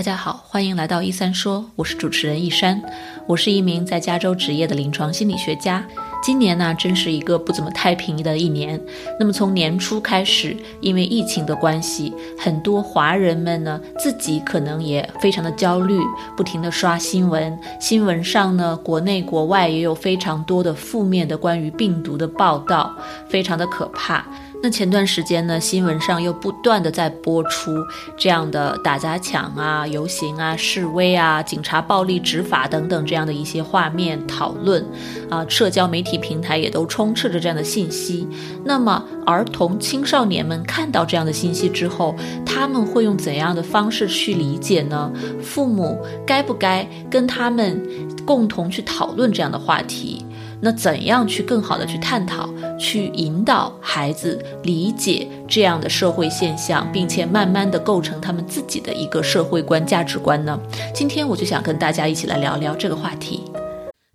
大家好，欢迎来到一三说，我是主持人一山，我是一名在加州执业的临床心理学家。今年呢，真是一个不怎么太平的一年。那么从年初开始，因为疫情的关系，很多华人们呢自己可能也非常的焦虑，不停的刷新闻，新闻上呢国内国外也有非常多的负面的关于病毒的报道，非常的可怕。那前段时间呢，新闻上又不断的在播出这样的打砸抢啊、游行啊、示威啊、警察暴力执法等等这样的一些画面讨论，啊，社交媒体平台也都充斥着这样的信息。那么，儿童青少年们看到这样的信息之后，他们会用怎样的方式去理解呢？父母该不该跟他们共同去讨论这样的话题？那怎样去更好的去探讨、去引导孩子理解这样的社会现象，并且慢慢的构成他们自己的一个社会观、价值观呢？今天我就想跟大家一起来聊聊这个话题。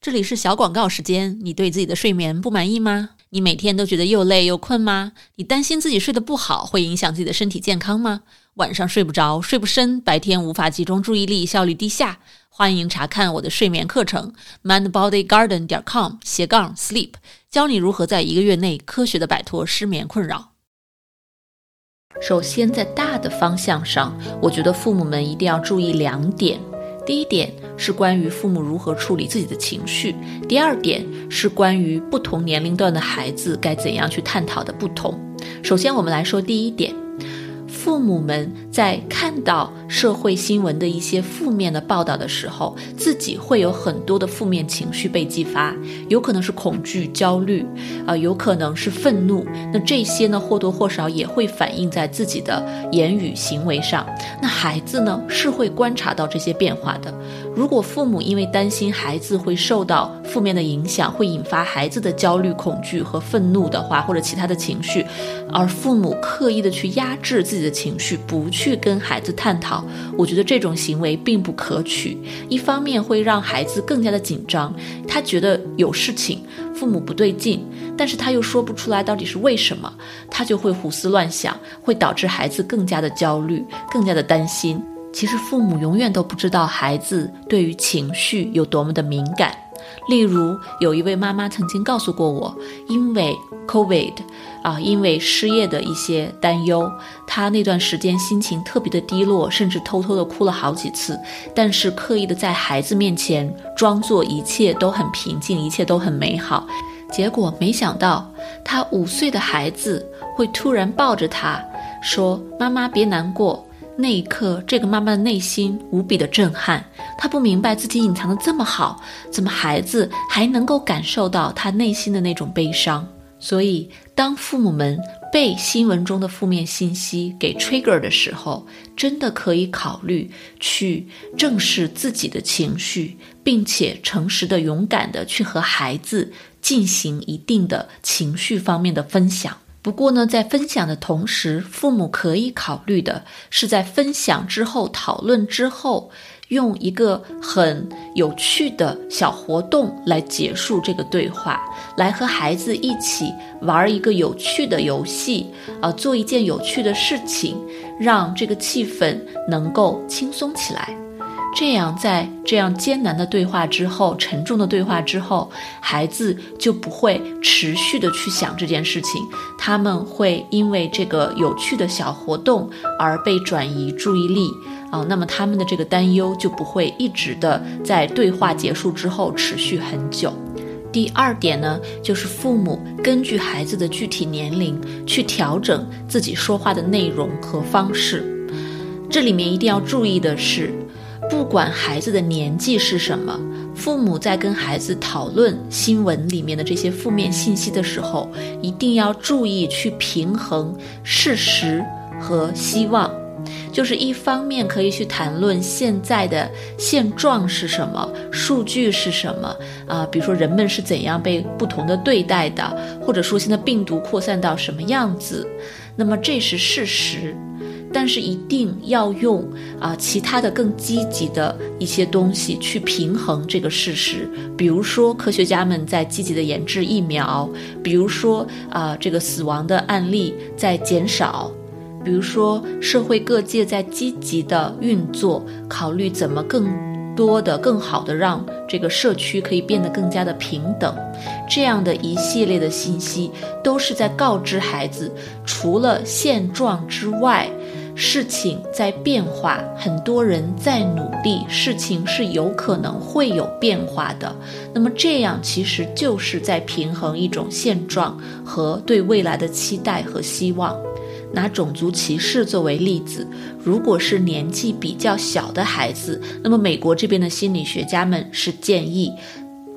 这里是小广告时间，你对自己的睡眠不满意吗？你每天都觉得又累又困吗？你担心自己睡得不好会影响自己的身体健康吗？晚上睡不着、睡不深，白天无法集中注意力，效率低下？欢迎查看我的睡眠课程，mindbodygarden 点 com 斜杠 sleep，教你如何在一个月内科学的摆脱失眠困扰。首先，在大的方向上，我觉得父母们一定要注意两点。第一点是关于父母如何处理自己的情绪，第二点是关于不同年龄段的孩子该怎样去探讨的不同。首先，我们来说第一点。父母们在看到社会新闻的一些负面的报道的时候，自己会有很多的负面情绪被激发，有可能是恐惧、焦虑，啊，有可能是愤怒。那这些呢，或多或少也会反映在自己的言语行为上。那孩子呢，是会观察到这些变化的。如果父母因为担心孩子会受到负面的影响，会引发孩子的焦虑、恐惧和愤怒的话，或者其他的情绪，而父母刻意的去压制自己的。情绪不去跟孩子探讨，我觉得这种行为并不可取。一方面会让孩子更加的紧张，他觉得有事情，父母不对劲，但是他又说不出来到底是为什么，他就会胡思乱想，会导致孩子更加的焦虑，更加的担心。其实父母永远都不知道孩子对于情绪有多么的敏感。例如，有一位妈妈曾经告诉过我，因为 COVID，啊，因为失业的一些担忧，她那段时间心情特别的低落，甚至偷偷的哭了好几次。但是刻意的在孩子面前装作一切都很平静，一切都很美好。结果没想到，他五岁的孩子会突然抱着他说：“妈妈别难过。”那一刻，这个妈妈的内心无比的震撼。她不明白自己隐藏的这么好，怎么孩子还能够感受到她内心的那种悲伤？所以，当父母们被新闻中的负面信息给 trigger 的时候，真的可以考虑去正视自己的情绪，并且诚实的、勇敢的去和孩子进行一定的情绪方面的分享。不过呢，在分享的同时，父母可以考虑的是，在分享之后、讨论之后，用一个很有趣的小活动来结束这个对话，来和孩子一起玩一个有趣的游戏，啊，做一件有趣的事情，让这个气氛能够轻松起来。这样，在这样艰难的对话之后，沉重的对话之后，孩子就不会持续的去想这件事情，他们会因为这个有趣的小活动而被转移注意力啊，那么他们的这个担忧就不会一直的在对话结束之后持续很久。第二点呢，就是父母根据孩子的具体年龄去调整自己说话的内容和方式，这里面一定要注意的是。不管孩子的年纪是什么，父母在跟孩子讨论新闻里面的这些负面信息的时候，一定要注意去平衡事实和希望。就是一方面可以去谈论现在的现状是什么，数据是什么啊，比如说人们是怎样被不同的对待的，或者说现在病毒扩散到什么样子，那么这是事实。但是一定要用啊其他的更积极的一些东西去平衡这个事实，比如说科学家们在积极的研制疫苗，比如说啊这个死亡的案例在减少，比如说社会各界在积极的运作，考虑怎么更多的、更好的让这个社区可以变得更加的平等，这样的一系列的信息，都是在告知孩子，除了现状之外。事情在变化，很多人在努力，事情是有可能会有变化的。那么这样其实就是在平衡一种现状和对未来的期待和希望。拿种族歧视作为例子，如果是年纪比较小的孩子，那么美国这边的心理学家们是建议。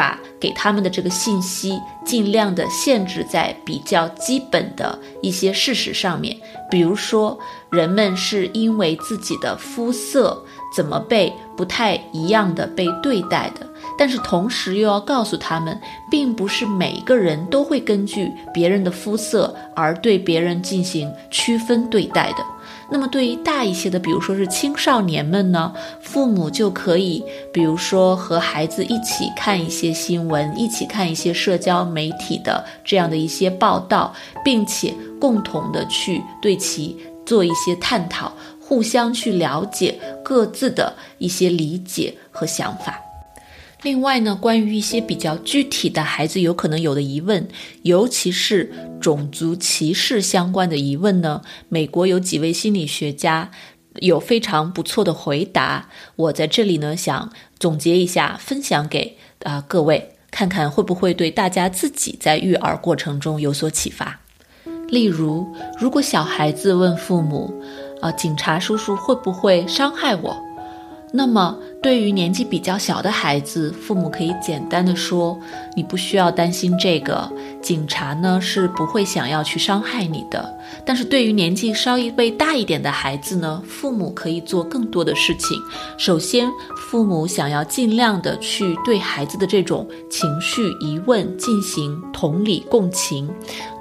把给他们的这个信息尽量的限制在比较基本的一些事实上面，比如说人们是因为自己的肤色怎么被不太一样的被对待的，但是同时又要告诉他们，并不是每一个人都会根据别人的肤色而对别人进行区分对待的。那么对于大一些的，比如说是青少年们呢，父母就可以，比如说和孩子一起看一些新闻，一起看一些社交媒体的这样的一些报道，并且共同的去对其做一些探讨，互相去了解各自的一些理解和想法。另外呢，关于一些比较具体的孩子有可能有的疑问，尤其是种族歧视相关的疑问呢，美国有几位心理学家有非常不错的回答。我在这里呢，想总结一下，分享给啊各位，看看会不会对大家自己在育儿过程中有所启发。例如，如果小孩子问父母，啊，警察叔叔会不会伤害我？那么。对于年纪比较小的孩子，父母可以简单的说：“你不需要担心这个，警察呢是不会想要去伤害你的。”但是对于年纪稍微大一点的孩子呢，父母可以做更多的事情。首先，父母想要尽量的去对孩子的这种情绪疑问进行同理共情。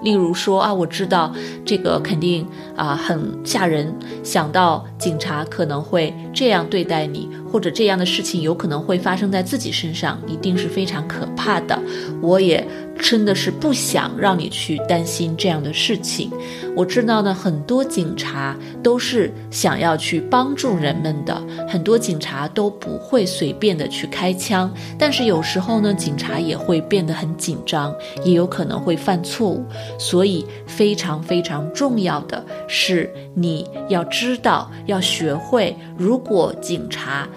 例如说啊，我知道这个肯定啊很吓人，想到警察可能会这样对待你。或者这样的事情有可能会发生在自己身上，一定是非常可怕的。我也真的是不想让你去担心这样的事情。我知道呢，很多警察都是想要去帮助人们的，很多警察都不会随便的去开枪。但是有时候呢，警察也会变得很紧张，也有可能会犯错误。所以非常非常重要的是，你要知道，要学会，如果警察。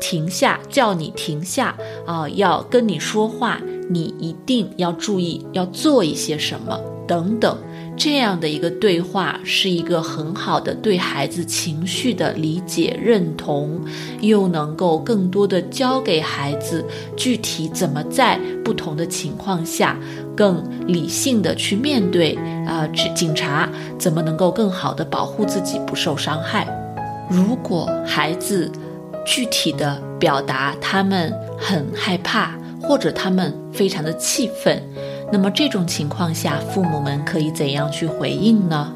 停下，叫你停下啊！要跟你说话，你一定要注意要做一些什么等等。这样的一个对话是一个很好的对孩子情绪的理解、认同，又能够更多的教给孩子具体怎么在不同的情况下更理性的去面对啊，警察怎么能够更好的保护自己不受伤害。如果孩子，具体的表达他们很害怕，或者他们非常的气愤，那么这种情况下，父母们可以怎样去回应呢？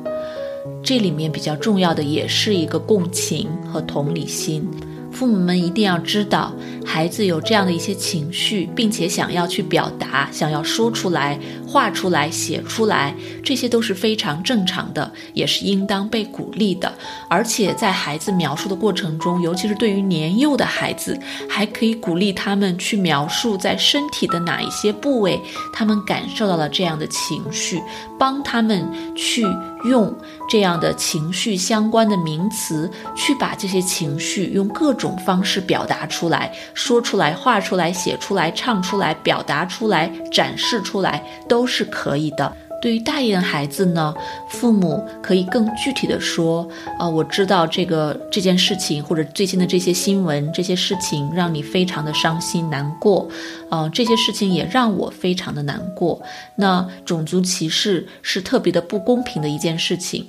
这里面比较重要的也是一个共情和同理心。父母们一定要知道，孩子有这样的一些情绪，并且想要去表达，想要说出来、画出来、写出来，这些都是非常正常的，也是应当被鼓励的。而且在孩子描述的过程中，尤其是对于年幼的孩子，还可以鼓励他们去描述在身体的哪一些部位，他们感受到了这样的情绪，帮他们去用这样的情绪相关的名词，去把这些情绪用各种。方式表达出来，说出来，画出来，写出来，唱出来，表达出来，展示出来，都是可以的。对于大一点的孩子呢，父母可以更具体的说，啊，我知道这个这件事情，或者最近的这些新闻，这些事情让你非常的伤心难过，啊，这些事情也让我非常的难过。那种族歧视是特别的不公平的一件事情。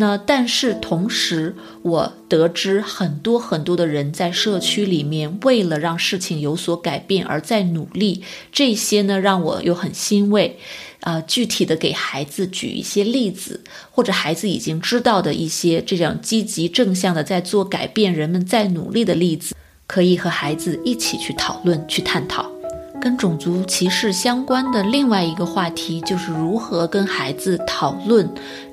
那但是同时，我得知很多很多的人在社区里面为了让事情有所改变而在努力，这些呢让我又很欣慰。啊，具体的给孩子举一些例子，或者孩子已经知道的一些这样积极正向的在做改变、人们在努力的例子，可以和孩子一起去讨论、去探讨。跟种族歧视相关的另外一个话题，就是如何跟孩子讨论。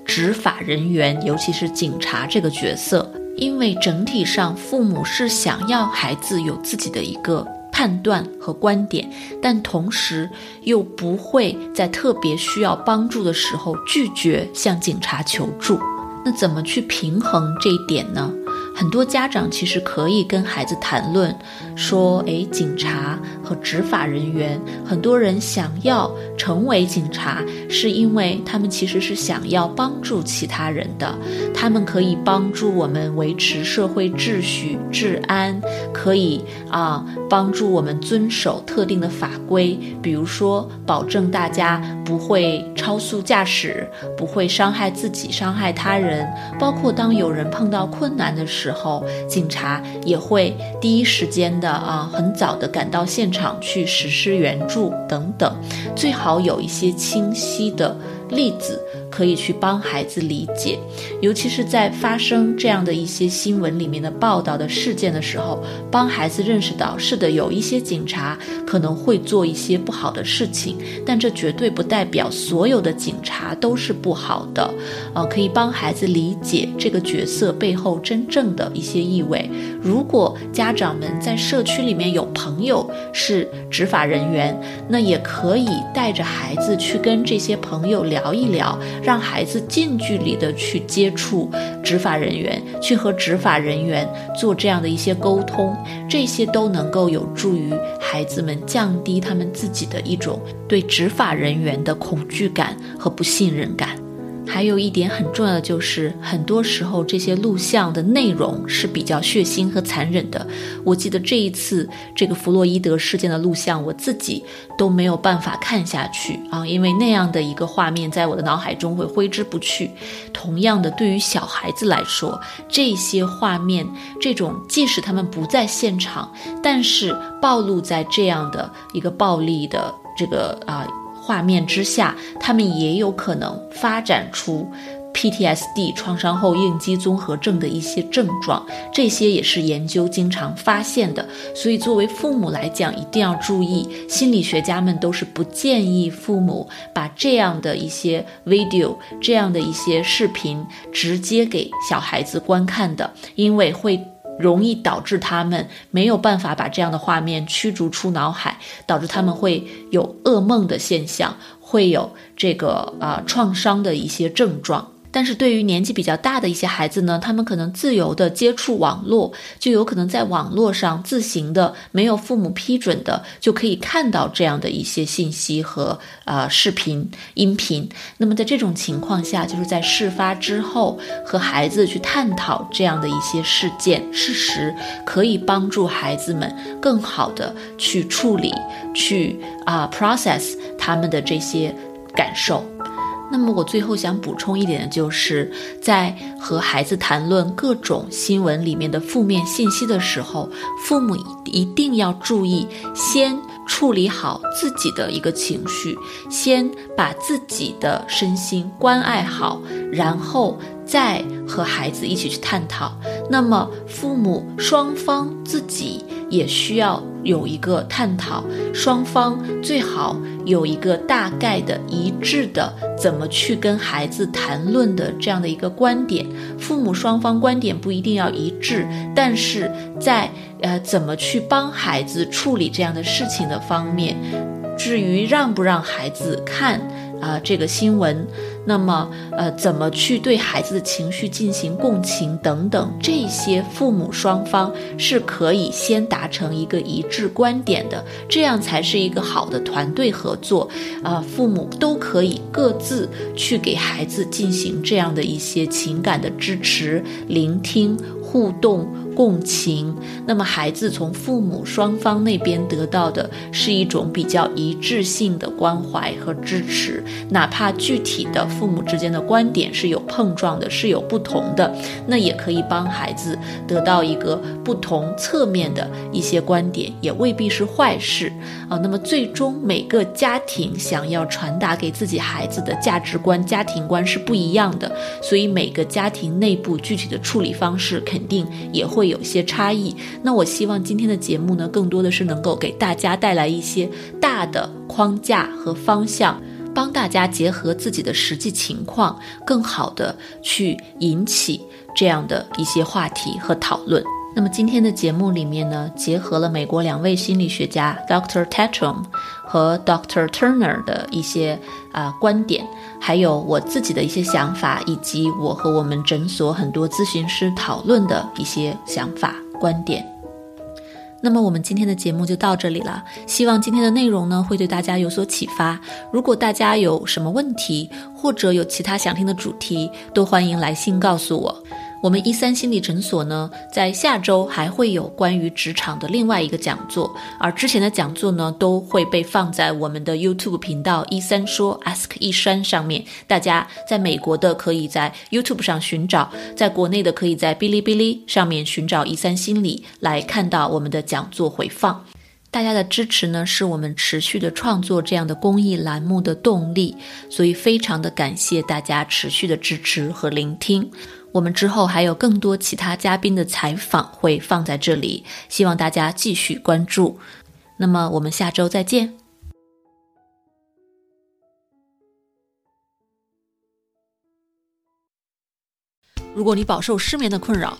执法人员，尤其是警察这个角色，因为整体上父母是想要孩子有自己的一个判断和观点，但同时又不会在特别需要帮助的时候拒绝向警察求助。那怎么去平衡这一点呢？很多家长其实可以跟孩子谈论，说，诶，警察和执法人员，很多人想要成为警察，是因为他们其实是想要帮助其他人的，他们可以帮助我们维持社会秩序、治安，可以啊帮助我们遵守特定的法规，比如说保证大家不会超速驾驶，不会伤害自己、伤害他人，包括当有人碰到困难的时。候，警察也会第一时间的啊，很早的赶到现场去实施援助等等，最好有一些清晰的例子。可以去帮孩子理解，尤其是在发生这样的一些新闻里面的报道的事件的时候，帮孩子认识到，是的，有一些警察可能会做一些不好的事情，但这绝对不代表所有的警察都是不好的。呃，可以帮孩子理解这个角色背后真正的一些意味。如果家长们在社区里面有朋友是执法人员，那也可以带着孩子去跟这些朋友聊一聊。让孩子近距离的去接触执法人员，去和执法人员做这样的一些沟通，这些都能够有助于孩子们降低他们自己的一种对执法人员的恐惧感和不信任感。还有一点很重要的就是，很多时候这些录像的内容是比较血腥和残忍的。我记得这一次这个弗洛伊德事件的录像，我自己都没有办法看下去啊，因为那样的一个画面在我的脑海中会挥之不去。同样的，对于小孩子来说，这些画面，这种即使他们不在现场，但是暴露在这样的一个暴力的这个啊。画面之下，他们也有可能发展出 PTSD 创伤后应激综合症的一些症状，这些也是研究经常发现的。所以，作为父母来讲，一定要注意。心理学家们都是不建议父母把这样的一些 video、这样的一些视频直接给小孩子观看的，因为会。容易导致他们没有办法把这样的画面驱逐出脑海，导致他们会有噩梦的现象，会有这个啊创伤的一些症状。但是对于年纪比较大的一些孩子呢，他们可能自由的接触网络，就有可能在网络上自行的，没有父母批准的，就可以看到这样的一些信息和啊视频、音频。那么在这种情况下，就是在事发之后和孩子去探讨这样的一些事件事实，可以帮助孩子们更好的去处理、去啊 process 他们的这些感受。那么我最后想补充一点的就是，在和孩子谈论各种新闻里面的负面信息的时候，父母一定要注意，先处理好自己的一个情绪，先把自己的身心关爱好，然后再和孩子一起去探讨。那么父母双方自己。也需要有一个探讨，双方最好有一个大概的一致的怎么去跟孩子谈论的这样的一个观点。父母双方观点不一定要一致，但是在呃怎么去帮孩子处理这样的事情的方面，至于让不让孩子看。啊，这个新闻，那么呃，怎么去对孩子的情绪进行共情等等，这些父母双方是可以先达成一个一致观点的，这样才是一个好的团队合作。啊，父母都可以各自去给孩子进行这样的一些情感的支持、聆听、互动。共情，那么孩子从父母双方那边得到的是一种比较一致性的关怀和支持，哪怕具体的父母之间的观点是有碰撞的，是有不同的，那也可以帮孩子得到一个不同侧面的一些观点，也未必是坏事啊。那么最终每个家庭想要传达给自己孩子的价值观、家庭观是不一样的，所以每个家庭内部具体的处理方式肯定也会。会有些差异，那我希望今天的节目呢，更多的是能够给大家带来一些大的框架和方向，帮大家结合自己的实际情况，更好的去引起这样的一些话题和讨论。那么今天的节目里面呢，结合了美国两位心理学家 Dr. Tatcham 和 Dr. Turner 的一些啊观点，还有我自己的一些想法，以及我和我们诊所很多咨询师讨论的一些想法观点。那么我们今天的节目就到这里了，希望今天的内容呢会对大家有所启发。如果大家有什么问题，或者有其他想听的主题，都欢迎来信告诉我。我们一三心理诊所呢，在下周还会有关于职场的另外一个讲座，而之前的讲座呢，都会被放在我们的 YouTube 频道一三说 Ask 一山上面。大家在美国的可以在 YouTube 上寻找，在国内的可以在哔哩哔哩上面寻找一三心理来看到我们的讲座回放。大家的支持呢，是我们持续的创作这样的公益栏目的动力，所以非常的感谢大家持续的支持和聆听。我们之后还有更多其他嘉宾的采访会放在这里，希望大家继续关注。那么我们下周再见。如果你饱受失眠的困扰，